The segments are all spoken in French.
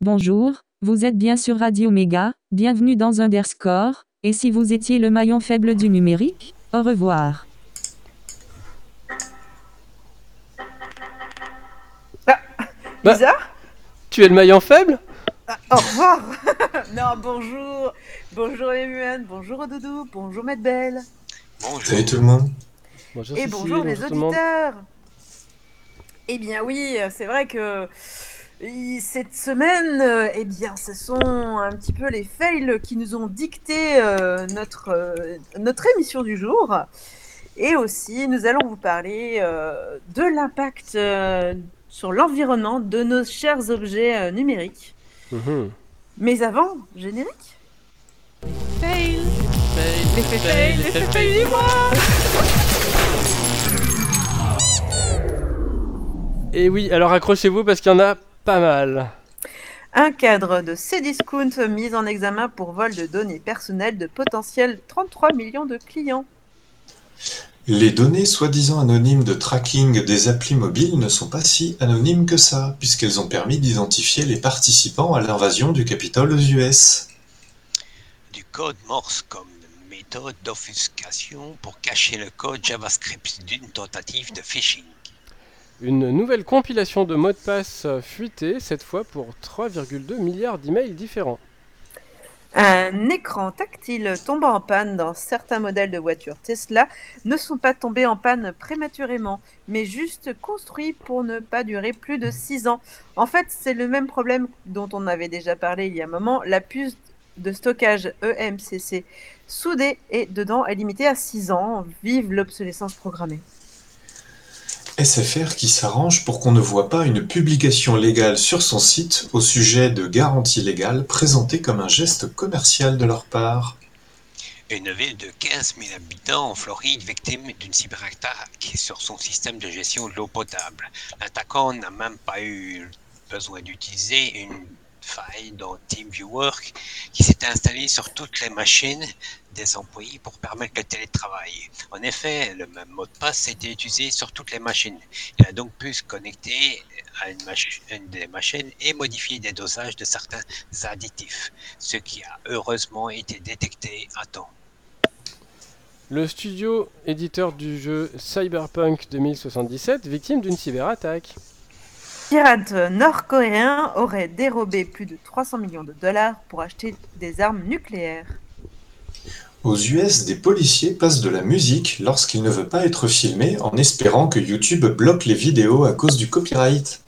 Bonjour, vous êtes bien sur Radio Méga, bienvenue dans Underscore, et si vous étiez le maillon faible du numérique, au revoir. Bizarre. Tu es le maillon faible Ah, Au revoir. Non, bonjour. Bonjour Emuan, bonjour Doudou, bonjour Maître Belle, Salut tout le monde. Bonjour et Cécile, bonjour les auditeurs. Eh bien oui, c'est vrai que i- cette semaine, euh, eh bien, ce sont un petit peu les fails qui nous ont dicté euh, notre, euh, notre émission du jour. Et aussi, nous allons vous parler euh, de l'impact euh, sur l'environnement de nos chers objets euh, numériques. Mhm. Mais avant, générique Fail, L'effet fail, l'effet fail du Et oui, alors accrochez-vous parce qu'il y en a pas mal. Un cadre de Cdiscount mis en examen pour vol de données personnelles de potentiels 33 millions de clients. Les données soi-disant anonymes de tracking des applis mobiles ne sont pas si anonymes que ça, puisqu'elles ont permis d'identifier les participants à l'invasion du Capitole aux US. du code Morse comme méthode d'offuscation pour cacher le code JavaScript d'une tentative de phishing. Une nouvelle compilation de mots de passe fuités, cette fois pour 3,2 milliards d'emails différents. Un écran tactile tombant en panne dans certains modèles de voitures Tesla ne sont pas tombés en panne prématurément, mais juste construits pour ne pas durer plus de 6 ans. En fait, c'est le même problème dont on avait déjà parlé il y a un moment. La puce de stockage EMCC soudée et dedans est limitée à 6 ans. Vive l'obsolescence programmée. SFR qui s'arrange pour qu'on ne voit pas une publication légale sur son site au sujet de garantie légale présentée comme un geste commercial de leur part. Une ville de 15 000 habitants en Floride victime d'une cyberattaque sur son système de gestion de l'eau potable. L'attaquant n'a même pas eu besoin d'utiliser une faille dans TeamViewer qui s'est installée sur toutes les machines des employés pour permettre le télétravail. En effet, le même mot de passe a été utilisé sur toutes les machines. Il a donc pu se connecter à une, une des machines et modifier des dosages de certains additifs, ce qui a heureusement été détecté à temps. Le studio éditeur du jeu Cyberpunk 2077, victime d'une cyberattaque. Pirates nord-coréens auraient dérobé plus de 300 millions de dollars pour acheter des armes nucléaires. Aux US, des policiers passent de la musique lorsqu'ils ne veulent pas être filmés en espérant que YouTube bloque les vidéos à cause du copyright.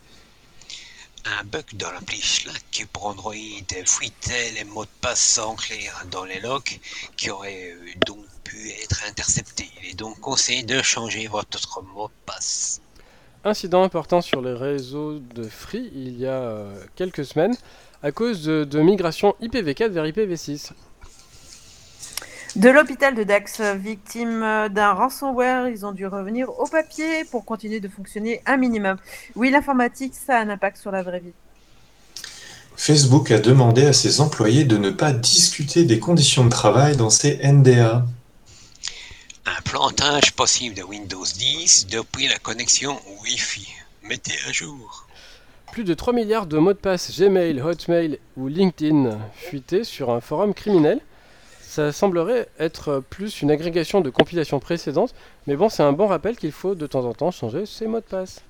Un bug dans l'appli Slack pour Android fuitait les mots de passe enclés dans les logs qui auraient euh, donc pu être interceptés. Il est donc conseillé de changer votre mot de passe. Incident important sur les réseaux de Free il y a euh, quelques semaines à cause de, de migration IPv4 vers IPv6. De l'hôpital de Dax, victime d'un ransomware, ils ont dû revenir au papier pour continuer de fonctionner un minimum. Oui, l'informatique, ça a un impact sur la vraie vie. Facebook a demandé à ses employés de ne pas discuter des conditions de travail dans ses NDA. Un plantage possible de Windows 10 depuis la connexion Wi-Fi. Mettez à jour. Plus de 3 milliards de mots de passe Gmail, Hotmail ou LinkedIn fuités sur un forum criminel. Ça semblerait être plus une agrégation de compilations précédentes, mais bon, c'est un bon rappel qu'il faut de temps en temps changer ses mots de passe.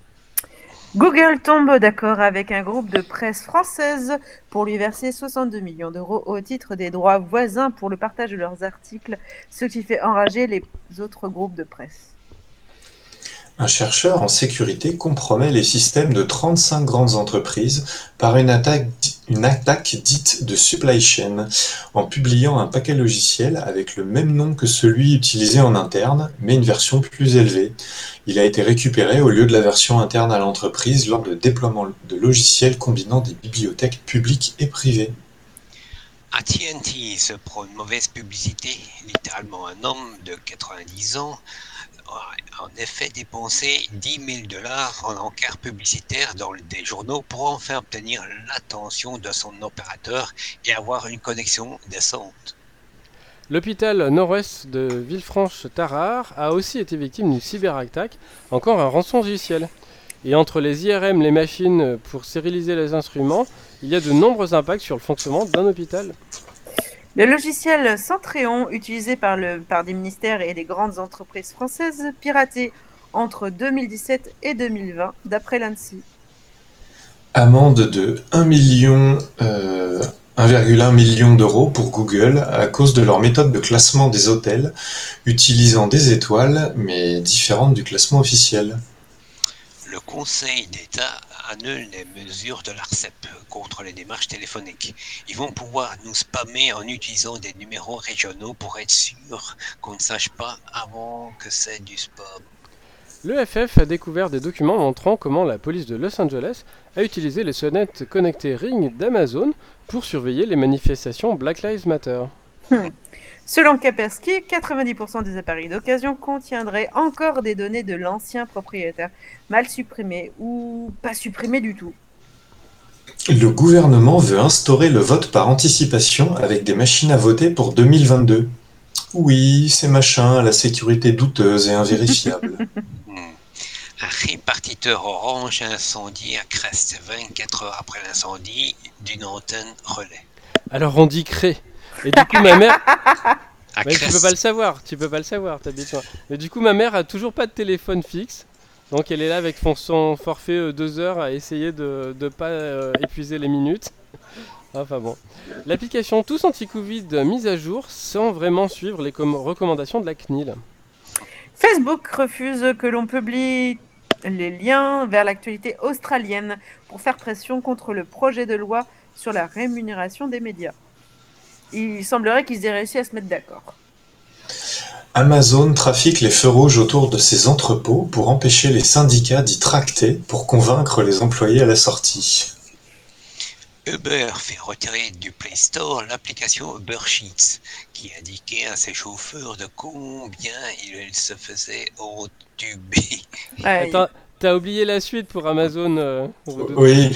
Google tombe d'accord avec un groupe de presse française pour lui verser 62 millions d'euros au titre des droits voisins pour le partage de leurs articles, ce qui fait enrager les autres groupes de presse. Un chercheur en sécurité compromet les systèmes de 35 grandes entreprises par une attaque, une attaque dite de supply chain en publiant un paquet logiciel avec le même nom que celui utilisé en interne, mais une version plus élevée. Il a été récupéré au lieu de la version interne à l'entreprise lors de déploiement de logiciels combinant des bibliothèques publiques et privées. AT&T se prend mauvaise publicité. Littéralement, un homme de 90 ans en effet dépensé 10 000 dollars en encarts publicitaires dans des journaux pour enfin obtenir l'attention de son opérateur et avoir une connexion décente. L'hôpital nord-ouest de Villefranche-Tarare a aussi été victime d'une cyberattaque, encore un rançongiciel. Et entre les IRM, les machines pour stériliser les instruments, il y a de nombreux impacts sur le fonctionnement d'un hôpital. Le logiciel Centréon, utilisé par, le, par des ministères et des grandes entreprises françaises, piraté entre 2017 et 2020, d'après l'ANSI. Amende de 1 million, euh, 1,1 million d'euros pour Google à cause de leur méthode de classement des hôtels, utilisant des étoiles, mais différentes du classement officiel. Le Conseil d'État annule les mesures de l'ARCEP contre les démarches téléphoniques. Ils vont pouvoir nous spammer en utilisant des numéros régionaux pour être sûr qu'on ne sache pas avant que c'est du spam. Le FF a découvert des documents montrant comment la police de Los Angeles a utilisé les sonnettes connectées Ring d'Amazon pour surveiller les manifestations Black Lives Matter. Selon Kaspersky, 90% des appareils d'occasion contiendraient encore des données de l'ancien propriétaire, mal supprimées ou pas supprimées du tout. Le gouvernement veut instaurer le vote par anticipation avec des machines à voter pour 2022. Oui, ces machins à la sécurité douteuse et invérifiable. Hmm. Un répartiteur orange incendie à Crest 24 heures après l'incendie d'une antenne relais. Alors on dit cré. Et du coup ma mère... À Ouais, tu peux pas le savoir, tu peux pas le savoir, t'habites loin. Mais du coup ma mère a toujours pas de téléphone fixe. Donc elle est là avec son- forfait euh, deux heures à essayer de ne pas euh, épuiser les minutes. Enfin bon. L'application Tous Anti-Covid mise à jour sans vraiment suivre les com- recommandations de la CNIL. Facebook refuse que l'on publie les liens vers l'actualité australienne pour faire pression contre le projet de loi sur la rémunération des médias. Il semblerait qu'ils aient réussi à se mettre d'accord. Amazon trafique les feux rouges autour de ses entrepôts pour empêcher les syndicats d'y tracter pour convaincre les employés à la sortie. Uber fait retirer du Play Store l'application Uber Sheets qui indiquait à ses chauffeurs de combien ils se faisaient entuber. Ouais, Attends, t'as oublié la suite pour Amazon euh. Oui,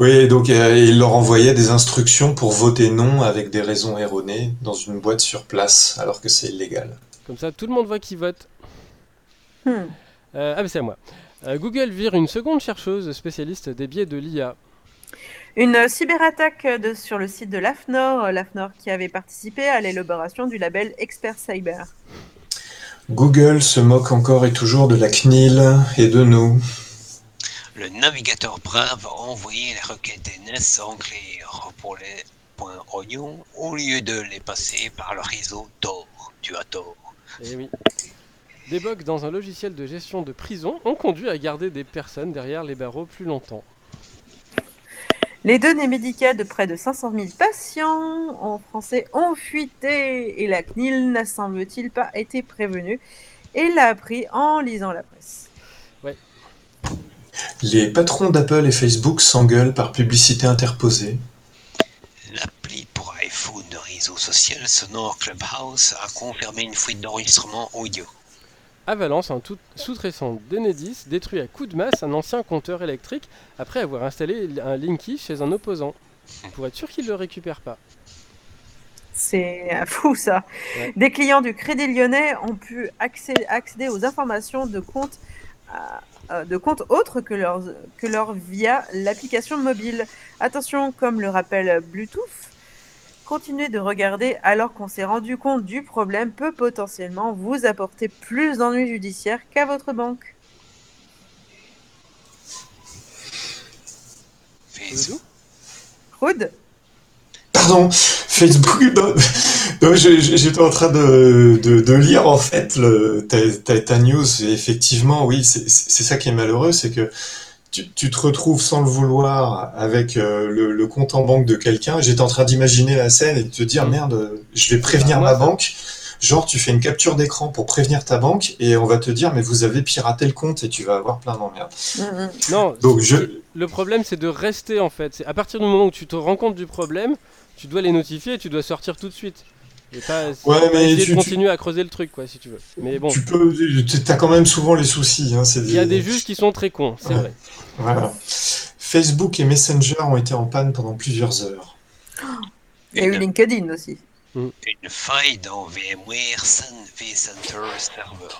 oui, donc euh, il leur envoyait des instructions pour voter non avec des raisons erronées dans une boîte sur place, alors que c'est illégal. Comme ça tout le monde voit qui vote. hmm. Euh, ah mais c'est à moi. Euh, Google vire une seconde chercheuse spécialiste des biais de l'IA. Une cyberattaque de- sur le site de l'AFNOR, l'AFNOR qui avait participé à l'élaboration du label Expert Cyber. Google se moque encore et toujours de la CNIL et de nous. Le navigateur Brave a envoyé les requêtes DNS en clair pour les points oignons au lieu de les passer par le réseau Tor. Tu as tort. Eh oui. Des bugs dans un logiciel de gestion de prison ont conduit à garder des personnes derrière les barreaux plus longtemps. Les données médicales de près de 500 000 patients en français ont fuité et la CNIL n'a semble-t-il pas été prévenue et l'a appris en lisant la presse. Les patrons d'Apple et Facebook s'engueulent par publicité interposée. L'appli pour iPhone de réseau social sonore Clubhouse a confirmé une fuite d'enregistrement audio. À Valence, un tout- sous-traitant d'Enedis détruit à coups de masse un ancien compteur électrique après avoir installé un Linky chez un opposant. Pour être sûr qu'il ne le récupère pas. C'est euh, fou ça. Ouais. Des clients du Crédit Lyonnais ont pu accé- accéder aux informations de comptes euh, de comptes autres que leur, que leur via l'application mobile. Attention, comme le rappelle Bluetooth, continuer de regarder alors qu'on s'est rendu compte du problème peut potentiellement vous apporter plus d'ennuis judiciaires qu'à votre banque. Facebook. Rude Pardon, Facebook. J'étais en train de, de, de lire en fait le, ta, ta, ta news. Et effectivement, oui, c'est ça qui est malheureux, c'est que tu, tu te retrouves sans le vouloir avec euh, le, le compte en banque de quelqu'un. J'étais en train d'imaginer la scène et de te dire Mm. merde, je vais prévenir Ah, ma banque. Genre, tu fais une capture d'écran pour prévenir ta banque et on va te dire mais vous avez piraté le compte et tu vas avoir plein d'emmerdes. Mm, mm. Non, Donc je, le problème c'est de rester en fait. C'est à partir du moment où tu te rends compte du problème, tu dois les notifier et tu dois sortir tout de suite. Et Ouais, mais tu- de tu- continuer à creuser le truc, quoi, si tu veux. Mais bon, Tu peux, t'as quand même souvent les soucis. Hein, il y a des juges qui sont très cons, c'est Ouais. vrai. Voilà. Facebook et Messenger ont été en panne pendant plusieurs heures. Il y a eu Une, LinkedIn aussi. une faille dans VMware Sun vCenter Server.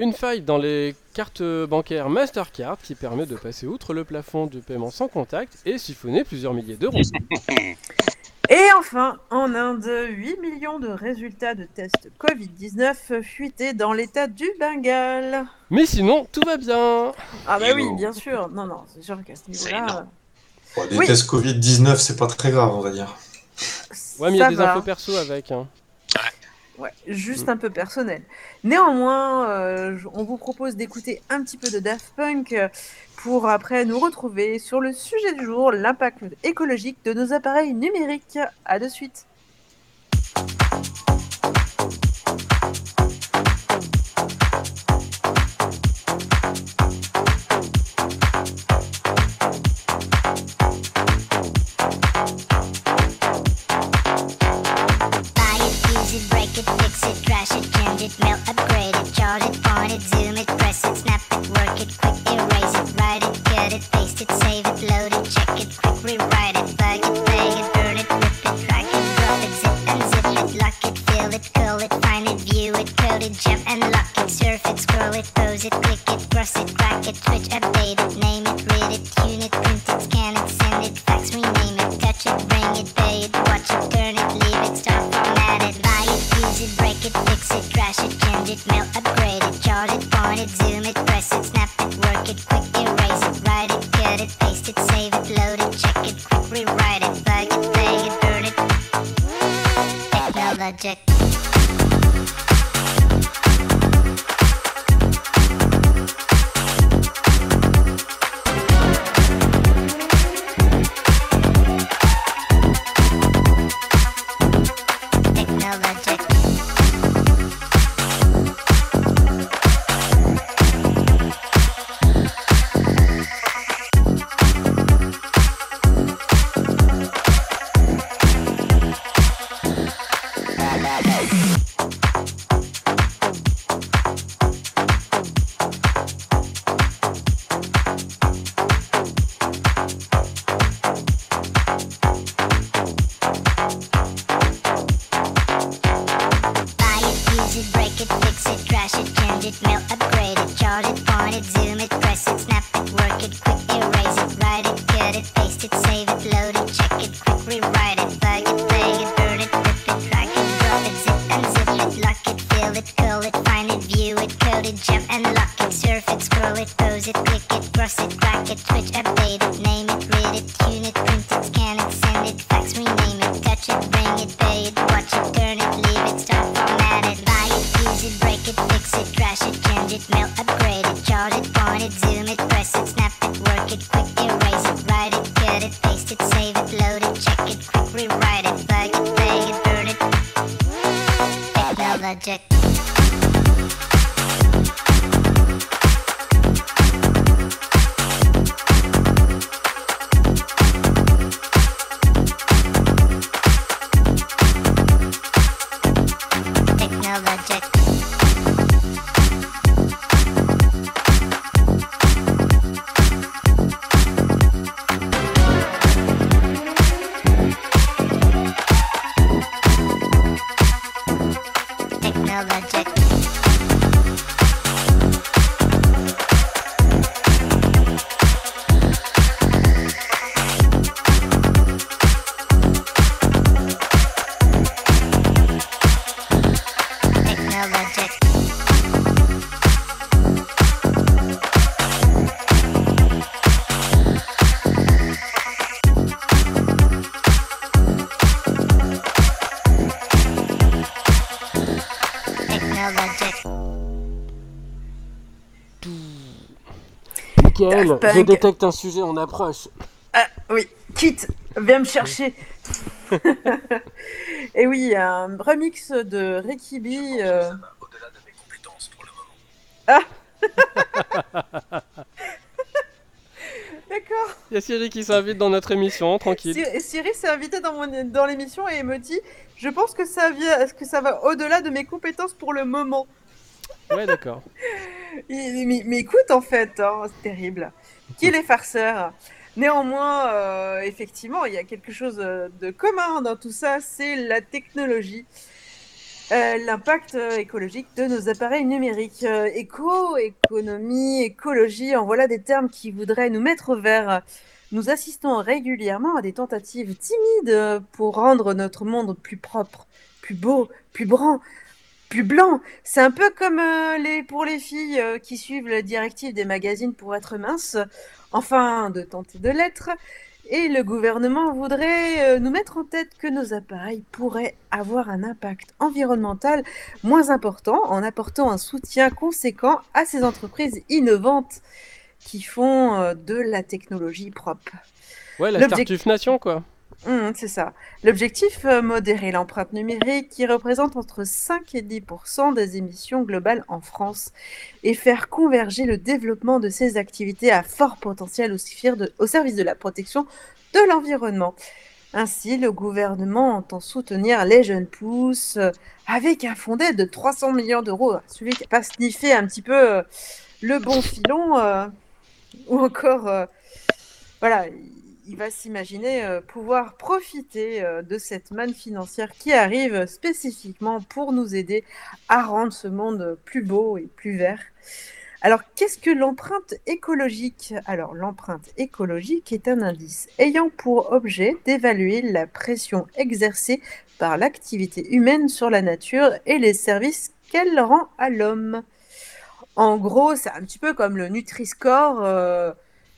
Une faille dans les cartes bancaires Mastercard qui permet de passer outre le plafond de paiement sans contact et siphonner plusieurs milliers d'euros. Et enfin, en Inde, 8 millions de résultats de tests Covid-19 fuités dans l'état du Bengale. Mais sinon, tout va bien. Ah bah oui, bien sûr. Non, non, c'est sûr qu'à ce niveau-là. Bon, Oui. tests Covid-19, c'est pas très grave, on va dire. Ouais, mais il y a ça des va. infos perso avec. Hein. Ouais, juste un peu personnel. Néanmoins, euh, je- on vous propose d'écouter un petit peu de Daft Punk euh, pour après nous retrouver sur le sujet du jour, l'impact écologique de nos appareils numériques. À de suite. Punk. je détecte un sujet, on approche. Ah oui, Kit, viens me chercher. Et oui, un remix de Ricky B. euh, Au-delà de mes compétences pour le moment. D'accord. Il y a Siri qui s'invite dans notre émission, tranquille. Siri, Siri s'est invitée dans, mon- dans l'émission et me dit Je pense que ça, vient, que ça va au-delà de mes compétences pour le moment. Ouais, d'accord. Mais, écoute, en fait, hein, c'est terrible. Qu'il est farceur. Néanmoins, euh, effectivement, il y a quelque chose euh, de commun dans tout ça, c'est la technologie. Euh, L'impact écologique de nos appareils numériques. Éco, économie, écologie, en voilà des termes qui voudraient nous mettre au vert. Nous assistons régulièrement à des tentatives timides pour rendre notre monde plus propre, plus beau, plus brun, plus blanc. C'est un peu comme euh, les, pour les filles euh, qui suivent la directive des magazines pour être minces, enfin de tenter de l'être. Et le gouvernement voudrait euh, nous mettre en tête que nos appareils pourraient avoir un impact environnemental moins important en apportant un soutien conséquent à ces entreprises innovantes qui font de la technologie propre. Ouais, la Startup Nation, quoi. Hum, c'est ça. L'objectif, euh, modérer l'empreinte numérique qui représente entre 5 et 10% des émissions globales en France et faire converger le développement de ces activités à fort potentiel au, au service de la protection de l'environnement. Ainsi, le gouvernement entend soutenir les jeunes pousses euh, avec un fonds d'aide de 300 millions d'euros. Celui qui n'a pas sniffé un petit peu euh, le bon filon ou encore, voilà, il- va s'imaginer euh, pouvoir profiter euh, de cette manne financière qui arrive spécifiquement pour nous aider à rendre ce monde plus beau et plus vert. Alors, qu'est-ce que l'empreinte écologique? Alors, l'empreinte écologique est un indice ayant pour objet d'évaluer la pression exercée par l'activité humaine sur la nature et les services qu'elle rend à l'homme. En gros, c'est un petit peu comme le Nutri-Score, euh,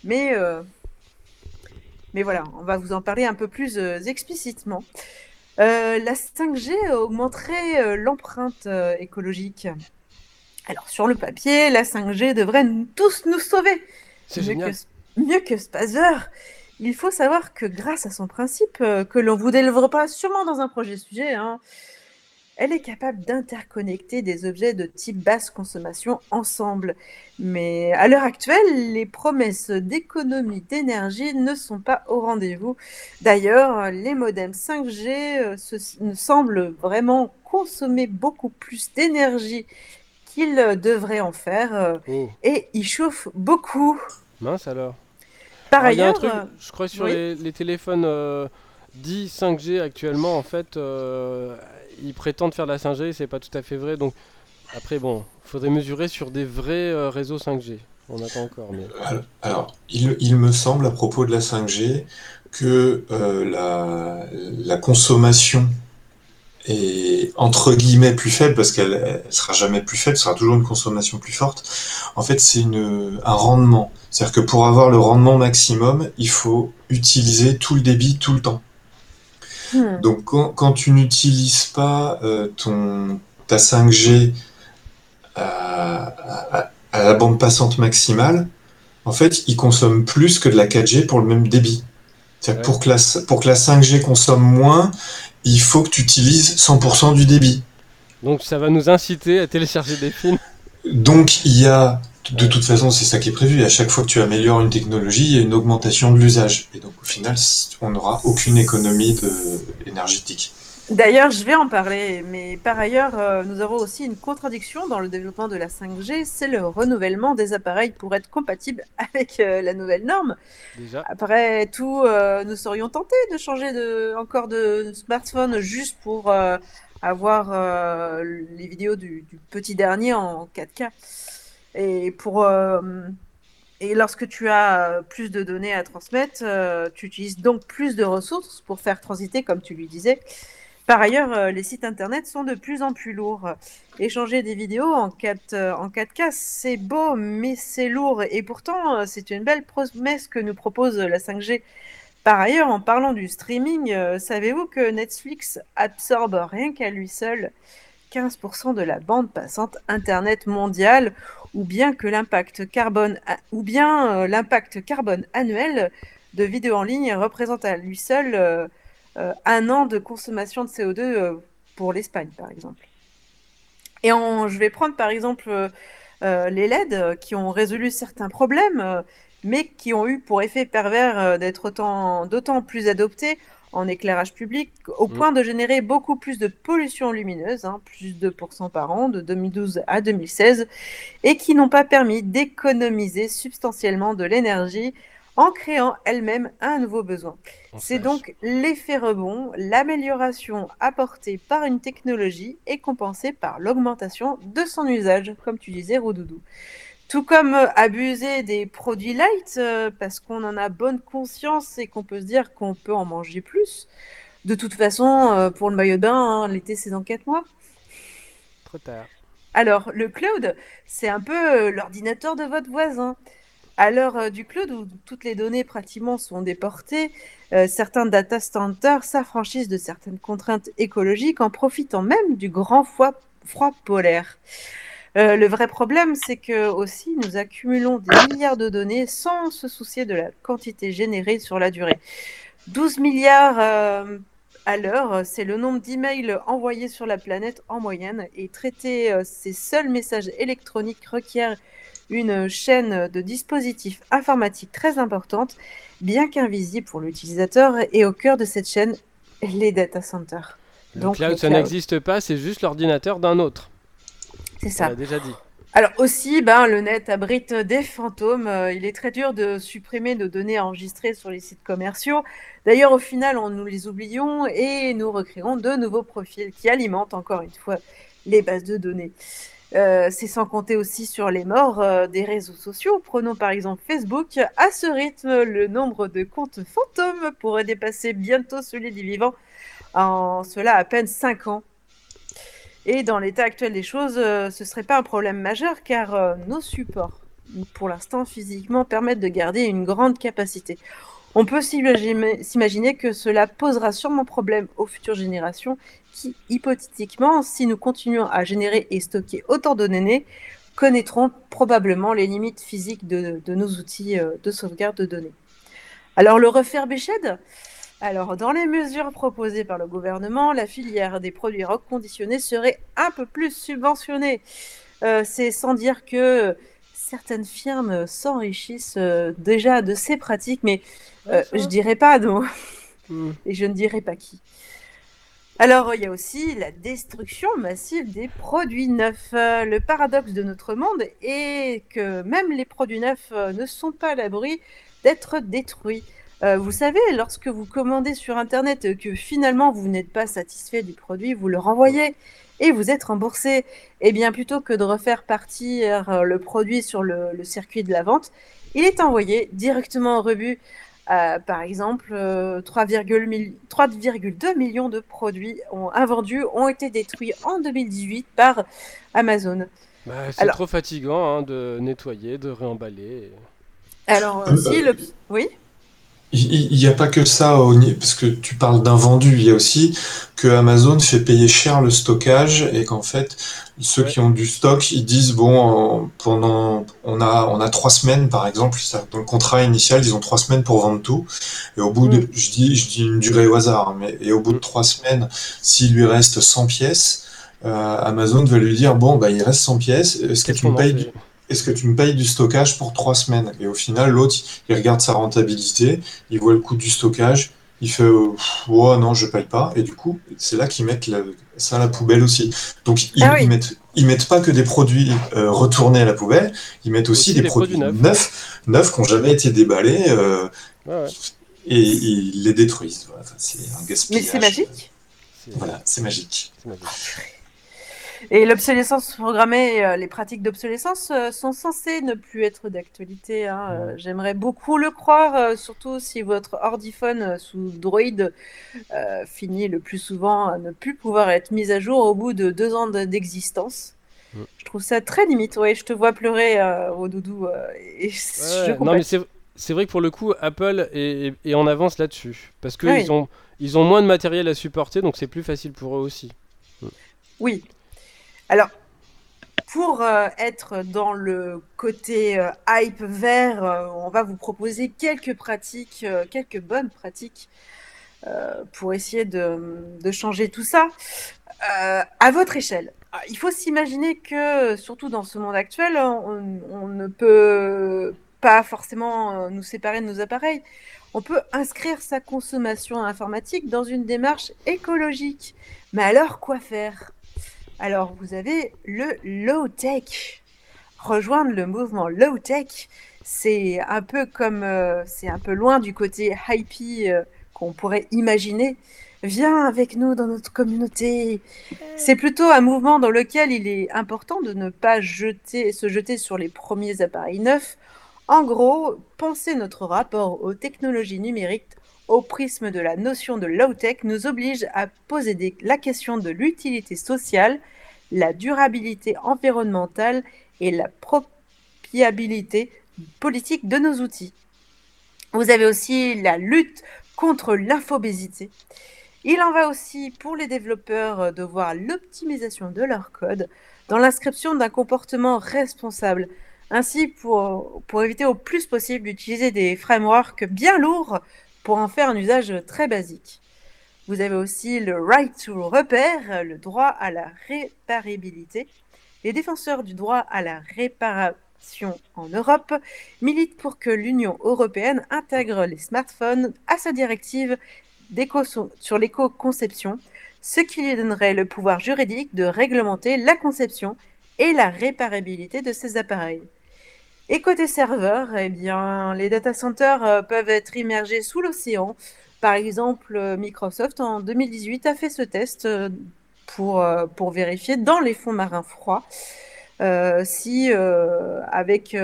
mais, mais voilà, on va vous en parler un peu plus euh, explicitement. Euh, la 5G augmenterait euh, l'empreinte écologique. Alors, sur le papier, la 5G devrait nous- tous nous sauver. C'est Mieux génial. que, mieux que Spazer. Il faut savoir que grâce à son principe, que l'on vous délivrera sûrement dans un projet sujet, hein, elle est capable d'interconnecter des objets de type basse consommation ensemble. Mais à l'heure actuelle, les promesses d'économie d'énergie ne sont pas au rendez-vous. D'ailleurs, les modems 5G euh, se- semblent vraiment consommer beaucoup plus d'énergie qu'ils euh, devraient en faire euh, Oh, et ils chauffent beaucoup. mince alors. Par Alors, il y a un ailleurs, truc, je crois sur oui. les, les téléphones euh, dits 5G actuellement, en fait, euh, ils prétendent faire de la 5G, c'est pas tout à fait vrai. Donc après, bon, faudrait mesurer sur des vrais euh, réseaux 5G. On attend encore, Alors, il, me semble à propos de la 5G que euh, la, la consommation est entre guillemets plus faible parce qu'elle elle sera jamais plus faible, sera toujours une consommation plus forte. En fait, c'est un rendement. C'est-à-dire que pour avoir le rendement maximum, il faut utiliser tout le débit tout le temps. Hmm, Donc quand, quand tu n'utilises pas euh, ton, ta 5G à, à- à la bande passante maximale, en fait, il consomme plus que de la 4G pour le même débit. C'est-à-dire que Ouais. pour, que la, pour que la 5G consomme moins, il faut que tu utilises 100% du débit. donc ça va nous inciter à télécharger des films. Donc il y a, de toute façon, c'est ça qui est prévu. À chaque fois que tu améliores une technologie, il y a une augmentation de l'usage. Et donc au final, on n'aura aucune économie de, énergétique. D'ailleurs, je vais en parler, mais par ailleurs, euh, nous avons aussi une contradiction dans le développement de la 5G, c'est le renouvellement des appareils pour être compatibles avec euh, la nouvelle norme. Déjà, Après tout, euh, nous serions tentés de changer de, encore de smartphone juste pour euh, avoir euh, les vidéos du, du petit dernier en 4K. Et pour euh, et lorsque tu as plus de données à transmettre, euh, tu utilises donc plus de ressources pour faire transiter, comme tu lui disais. Par ailleurs, euh, les sites internet sont de plus en plus lourds. Échanger des vidéos en, 4, euh, en 4K, c'est beau, mais c'est lourd. Et pourtant, euh, c'est une belle promesse que nous propose la 5G. Par ailleurs, en parlant du streaming, euh, savez-vous que Netflix absorbe rien qu'à lui seul? 15% de la bande passante internet mondiale, ou bien que l'impact carbone, ou bien euh, l'impact carbone annuel de vidéos en ligne représente à lui seul euh, euh, un an de consommation de CO2 euh, pour l'Espagne, par exemple. Et en- je vais prendre par exemple les LED qui ont résolu certains problèmes. mais qui ont eu pour effet pervers d'être autant- d'autant plus adoptés en éclairage public, au Mm. point de générer beaucoup plus de pollution lumineuse, hein, plus de 2% par an de 2012 à 2016, et qui n'ont pas permis d'économiser substantiellement de l'énergie en créant elles-mêmes un nouveau besoin. C'est donc l'effet rebond, l'amélioration apportée par une technologie et compensée par l'augmentation de son usage, comme tu disais, Roudoudou. Tout comme euh, abuser des produits light, euh, parce qu'on en a bonne conscience et qu'on peut se dire qu'on peut en manger plus. De toute façon, euh, pour le maillot de bain, hein, l'été c'est dans 4 mois. Trop tard. Alors, le cloud, c'est un peu l'ordinateur de votre voisin. À l'heure du cloud, où toutes les données pratiquement sont déportées, euh, certains data centers s'affranchissent de certaines contraintes écologiques en profitant même du grand froid, froid polaire. Euh, le vrai problème, c'est que aussi nous accumulons des milliards de données sans se soucier de la quantité générée sur la durée. 12 milliards euh, à l'heure, c'est le nombre d'emails envoyés sur la planète en moyenne et traiter euh, ces seuls messages électroniques requiert une chaîne de dispositifs informatiques très importante, bien qu'invisible pour l'utilisateur, et au cœur de cette chaîne, les data centers. Le Donc, cloud, le ça n'existe pas, c'est juste l'ordinateur d'un autre. C'est On ça. l'a déjà dit. Alors aussi, ben, le net abrite des fantômes. Euh, il est très dur de supprimer nos données enregistrées sur les sites commerciaux. D'ailleurs, au final, on nous les oublions et nous recréons de nouveaux profils qui alimentent encore une fois les bases de données. Euh, c'est sans compter aussi sur les morts euh, des réseaux sociaux. Prenons par exemple Facebook. À ce rythme, le nombre de comptes fantômes pourrait dépasser bientôt celui des vivants en cela à peine 5 ans. Et dans l'état actuel des choses, euh, ce serait pas un problème majeur car euh, nos supports, pour l'instant physiquement, permettent de garder une grande capacité. On peut s'imaginer que cela posera sûrement problème aux futures générations qui, hypothétiquement, si nous continuons à générer et stocker autant de données, connaîtront probablement les limites physiques de, de nos outils euh, de sauvegarde de données. Alors le refurbished alors, dans les mesures proposées par le gouvernement, la filière des produits reconditionnés serait un peu plus subventionnée. Euh, c'est sans dire que certaines firmes s'enrichissent euh, déjà de ces pratiques, mais euh, je dirais pas non, Hmm. et je ne dirai pas qui. Alors, il y a aussi la destruction massive des produits neufs. Euh, le paradoxe de notre monde est que même les produits neufs ne sont pas à l'abri d'être détruits. Euh, vous savez, lorsque vous commandez sur Internet euh, que finalement vous n'êtes pas satisfait du produit, vous le renvoyez et vous êtes remboursé. Et bien plutôt que de refaire partir euh, le produit sur le, le circuit de la vente, il est envoyé directement au rebut. Euh, par exemple, euh, 3,2 mil- 3,2 millions de produits ont, invendus ont été détruits en 2018 par Amazon. Bah, c'est Alors- trop fatigant hein, de nettoyer, de réemballer. Alors aussi, le... oui? Il n'y a pas que ça, parce que tu parles d'invendu, il y a aussi que Amazon fait payer cher le stockage et qu'en fait, ceux Ouais. qui ont du stock, ils disent, bon, pendant, on a, on a trois semaines, par exemple, ça- dans le contrat initial, ils ont trois semaines pour vendre tout. Et au bout de, Mm. je dis, je dis une durée au hasard, hein, mais, et au bout de Mm. trois semaines, s'il lui reste 100 pièces, euh, Amazon va lui dire, bon, bah, il reste 100 pièces, est-ce que tu me payes du- est-ce que tu me payes du stockage pour trois semaines? Et au final, l'autre, il regarde sa rentabilité, il voit le coût du stockage, il fait euh, oh non, je paye pas. Et du coup, c'est là qu'ils mettent la- ça à la poubelle aussi. Donc, ils, Ah oui. ils mettent, ils mettent pas que des produits euh, retournés à la poubelle, ils mettent aussi, Aussi des des produits, produits neufs. neufs, neufs qui n'ont jamais été déballés euh, ouais. et ils les détruisent. Voilà, c'est un Mais gaspillage. c'est magique. Voilà, c'est magique. c'est magique. Et l'obsolescence programmée, euh, les pratiques d'obsolescence euh, sont censées ne plus être d'actualité. hein, euh, J'aimerais beaucoup le croire, surtout si votre ordiphone sous Droid finit le plus souvent à ne plus pouvoir être mis à jour au bout de deux ans de- d'existence. Mm. Je trouve ça très limite. Ouais, je te vois pleurer au doudou. et Ouais, je ouais. non, mais c'est vrai que pour le coup, Apple est, est- est en avance là-dessus. Parce qu'ils Ah oui. ont, ils ont moins de matériel à supporter, donc c'est plus facile pour eux aussi. Oui. Alors, pour euh, être dans le côté euh, hype vert, euh, on va vous proposer quelques pratiques, quelques bonnes pratiques pour essayer de, changer tout ça à votre échelle. Ah, Il faut s'imaginer que, surtout dans ce monde actuel, on, on ne peut pas forcément nous séparer de nos appareils. On peut inscrire sa consommation informatique dans une démarche écologique. Mais alors, quoi faire? Alors, vous avez le low-tech. Rejoindre le mouvement low-tech, c'est un peu comme, euh, c'est un peu loin du côté hippie euh, qu'on pourrait imaginer. Viens avec nous dans notre communauté. C'est plutôt un mouvement dans lequel il est important de ne pas se jeter sur les premiers appareils neufs. En gros, penser notre rapport aux technologies numériques au prisme de la notion de low-tech nous oblige à poser la question de l'utilité sociale, la durabilité environnementale et la propriabilité politique de nos outils. Vous avez aussi la lutte contre l'infobésité. Il en va aussi pour les développeurs euh, de voir l'optimisation de leur code dans l'inscription d'un comportement responsable. Ainsi, pour, pour éviter au plus possible d'utiliser des frameworks bien lourds pour en faire un usage très basique. Vous avez aussi le right to repair, le droit à la réparabilité. Les défenseurs du droit à la réparation en Europe militent pour que l'Union européenne intègre les smartphones à sa directive sur l'éco-conception, ce qui lui donnerait le pouvoir juridique de réglementer la conception et la réparabilité de ces appareils. Et côté serveur, eh bien, les data centers euh, peuvent être immergés sous l'océan. Par exemple, euh, Microsoft en 2018 a fait ce test euh, pour, vérifier dans les fonds marins froids si, avec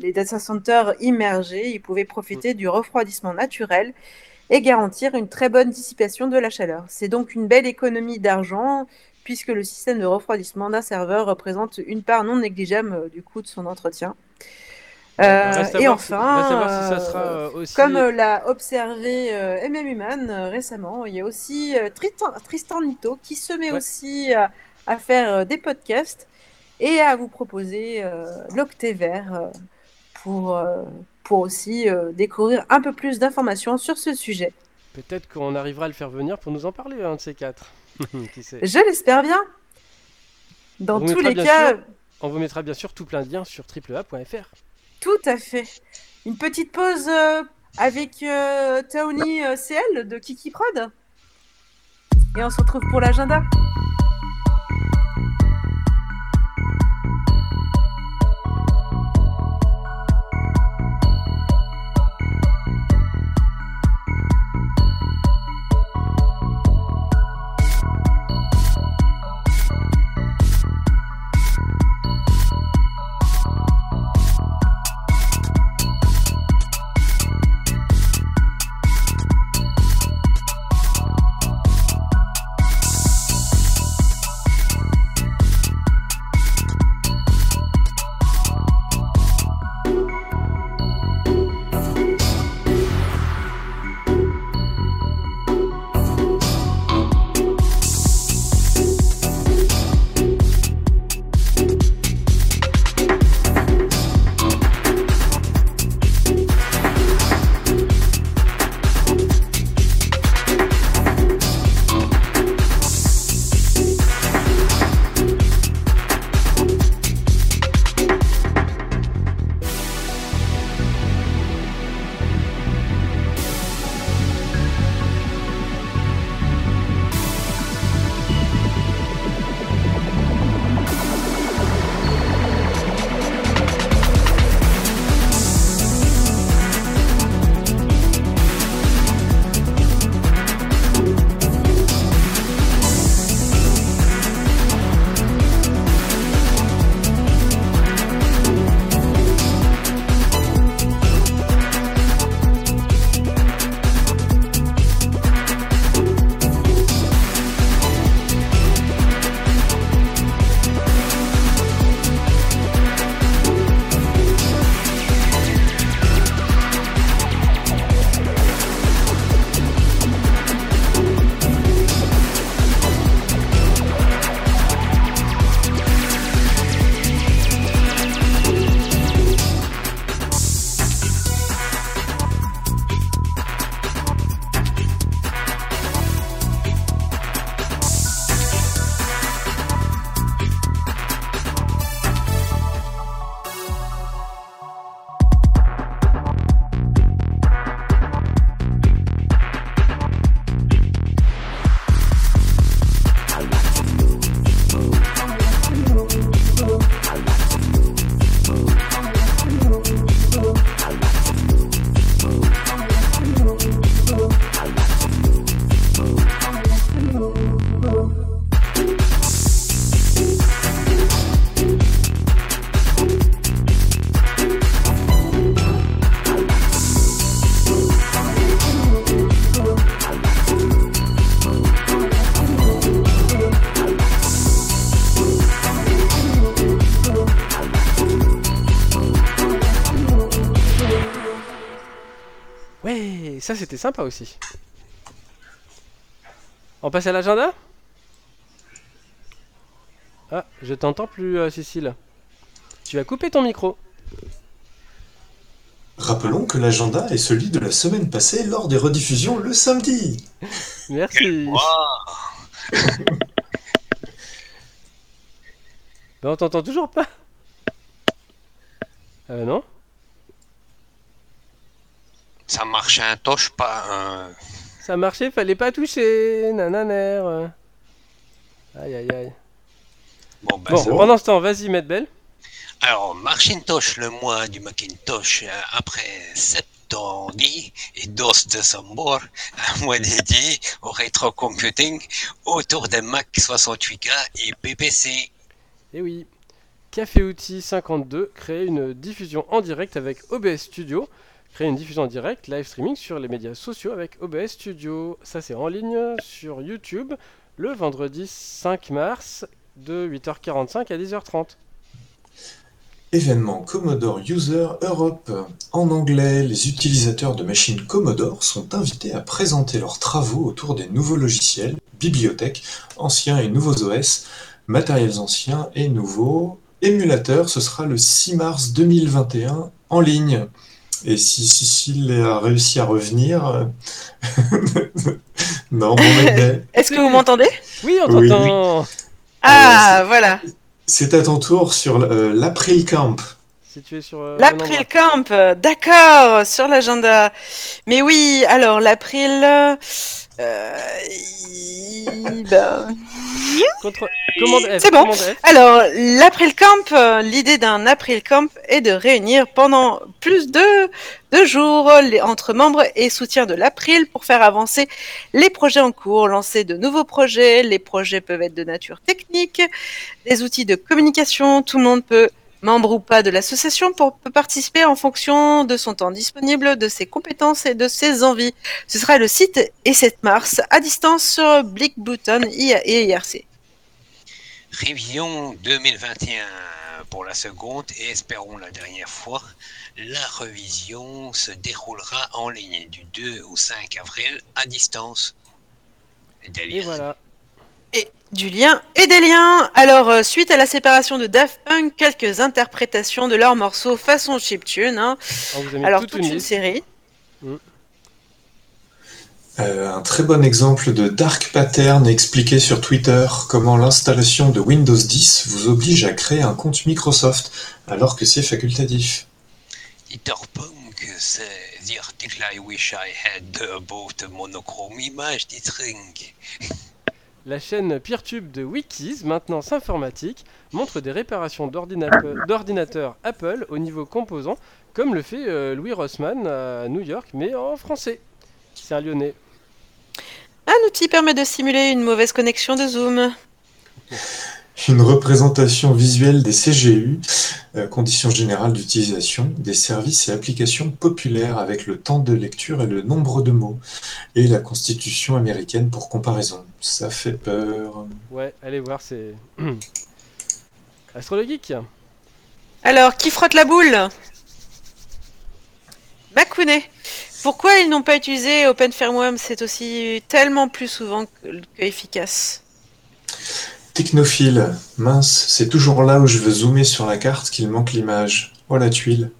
les data centers immergés, ils pouvaient profiter du refroidissement naturel et garantir une très bonne dissipation de la chaleur. C'est donc une belle économie d'argent puisque le système de refroidissement d'un serveur représente une part non négligeable euh, du coût de son entretien. Euh, Reste à et si- enfin, si ça euh, sera euh, aussi. comme euh, l'a observé euh, MM Human euh, récemment, il y a aussi euh, Tristan, Tristan Nito qui se met Ouais. aussi à, à faire euh, des podcasts et à vous proposer euh, l'Octévert euh, pour, euh, pour aussi euh, découvrir un peu plus d'informations sur ce sujet. Peut-être qu'on arrivera à le faire venir pour nous en parler, un de ces quatre. Qui sait Je l'espère bien. Dans tous les cas, sûr- On vous mettra bien sûr tout plein de liens sur triplea.fr. tout à fait. Une petite pause euh, avec euh, Tony euh, CL de Kiki Prod. Et on se retrouve pour l'agenda. Ça c'était sympa aussi. On passe à l'agenda? Ah, je t'entends plus, euh, Cécile. Tu as coupé ton micro. Rappelons que l'agenda est celui de la semaine passée lors des rediffusions le samedi. Merci. Ben, on t'entend toujours pas. Euh, non? Ça marche un toche pas un. Ça marchait, fallait pas toucher. Nananer. euh. Aïe aïe aïe. Bon, ben, Bon, pendant ce temps, vas-y, Medbel. Alors, Macintosh, le mois du Macintosh, euh, après 7 ans dit, et 12 décembre, un mois dédié au rétrocomputing autour des Mac 68K et PPC. Eh oui. Café Outil 52 crée une diffusion en direct avec OBS Studio. Créer une diffusion en direct, live streaming sur les médias sociaux avec OBS Studio. Ça, c'est en ligne sur YouTube le vendredi 5 mars de 8h45 à 10h30. Événement Commodore User Europe. En anglais, les utilisateurs de machines Commodore sont invités à présenter leurs travaux autour des nouveaux logiciels, bibliothèques, anciens et nouveaux OS, matériels anciens et nouveaux, émulateurs. Ce sera le 6 mars 2021 en ligne. Et si Cécile a réussi à revenir... euh, non, bon, mais- Est-ce que vous m'entendez? Oui, on Oui, t'entend. Ah, voilà. c'est à ton tour sur euh, l'April Camp. Sur euh, L'April. Camp, d'accord, sur l'agenda. Mais oui, alors l'April, euh, ben, Contre- Commande F. C'est bon. commande F. Alors, l'April Camp, euh, l'idée d'un April Camp est de réunir pendant plus de deux jours les, entre membres et soutiens de l'April pour faire avancer les projets en cours, lancer de nouveaux projets. Les projets peuvent être de nature technique, des outils de communication. Tout le monde peut, membre ou pas de l'association, pour, peut participer en fonction de son temps disponible, de ses compétences et de ses envies. Ce sera le site et 7 mars à distance sur Blick Button et IRC. Révision 2021 pour la seconde et espérons la dernière fois. La révision se déroulera en ligne du 2 au 5 avril à distance. Et voilà. Et du lien et des liens. Alors, euh, suite à la séparation de Daft Punk, quelques interprétations de leurs morceaux façon chiptune. Hein. Alors, toute, toute, une série. Euh, un très bon exemple de dark pattern expliqué sur Twitter, comment l'installation de Windows 10 vous oblige à créer un compte Microsoft alors que c'est facultatif. Punk, c'est the article I wish I had about monochrome image. La chaîne PeerTube de Wikis, maintenance informatique, montre des réparations d'ordina- d'ordinateurs Apple au niveau composant, comme le fait euh, Louis Rossmann à New York, mais en français. C'est un lyonnais. Un outil permet de simuler une mauvaise connexion de Zoom. Une représentation visuelle des CGU, euh, conditions générales d'utilisation, des services et applications populaires avec le temps de lecture et le nombre de mots, et la constitution américaine pour comparaison. Ça fait peur. Ouais, allez voir, c'est. Astrologique Alors, qui frotte la boule? Makune. Pourquoi ils n'ont pas utilisé OpenFirmware C'est aussi tellement plus souvent que, que efficace. Technophile, mince, c'est toujours là où je veux zoomer sur la carte qu'il manque l'image. Oh la tuile.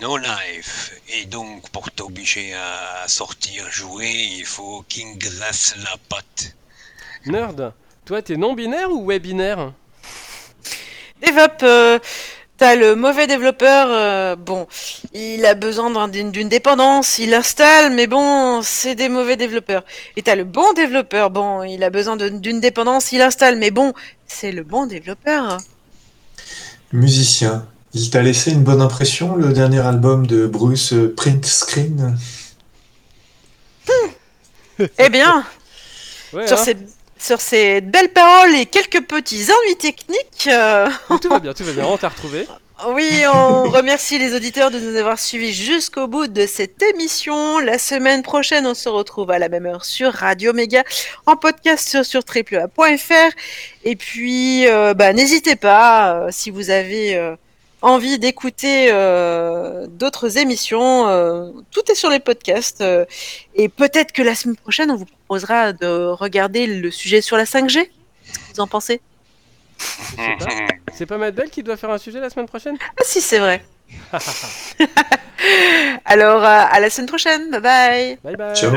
No life. Et donc, pour t'obliger à sortir jouer, il faut qu'il graisse la patte. Nerd Toi, t'es non-binaire ou webinaire? Devop, euh, t'as le mauvais développeur, euh, bon, il a besoin d'un- d'une dépendance, il l'installe, mais bon, c'est des mauvais développeurs. Et t'as le bon développeur, bon, il a besoin d'une dépendance, il installe, mais bon, c'est le bon développeur. Musicien, il t'a laissé une bonne impression le dernier album de Bruce euh, Print Screen Eh bien, Ouais, sur, hein ces, sur ces belles paroles et quelques petits ennuis techniques, euh, Tout va bien, tout va bien, on t'a retrouvé. Oui, on remercie les auditeurs de nous avoir suivis jusqu'au bout de cette émission. La semaine prochaine, on se retrouve à la même heure sur Radio Méga, en podcast sur, sur www.fr. Et puis, euh, bah, n'hésitez pas, euh, si vous avez envie d'écouter euh, d'autres émissions, euh, tout est sur les podcasts. euh, et peut-être que la semaine prochaine, on vous proposera de regarder le sujet sur la 5G. Qu'est-ce que Vous en pensez? Pas. C'est pas Matt Bell qui doit faire un sujet la semaine prochaine? Ah si, c'est vrai. Alors, euh, à la semaine prochaine. Bye bye. Bye bye. Ciao.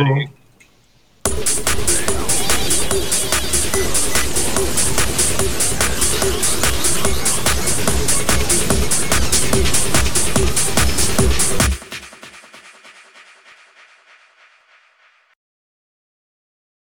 Thank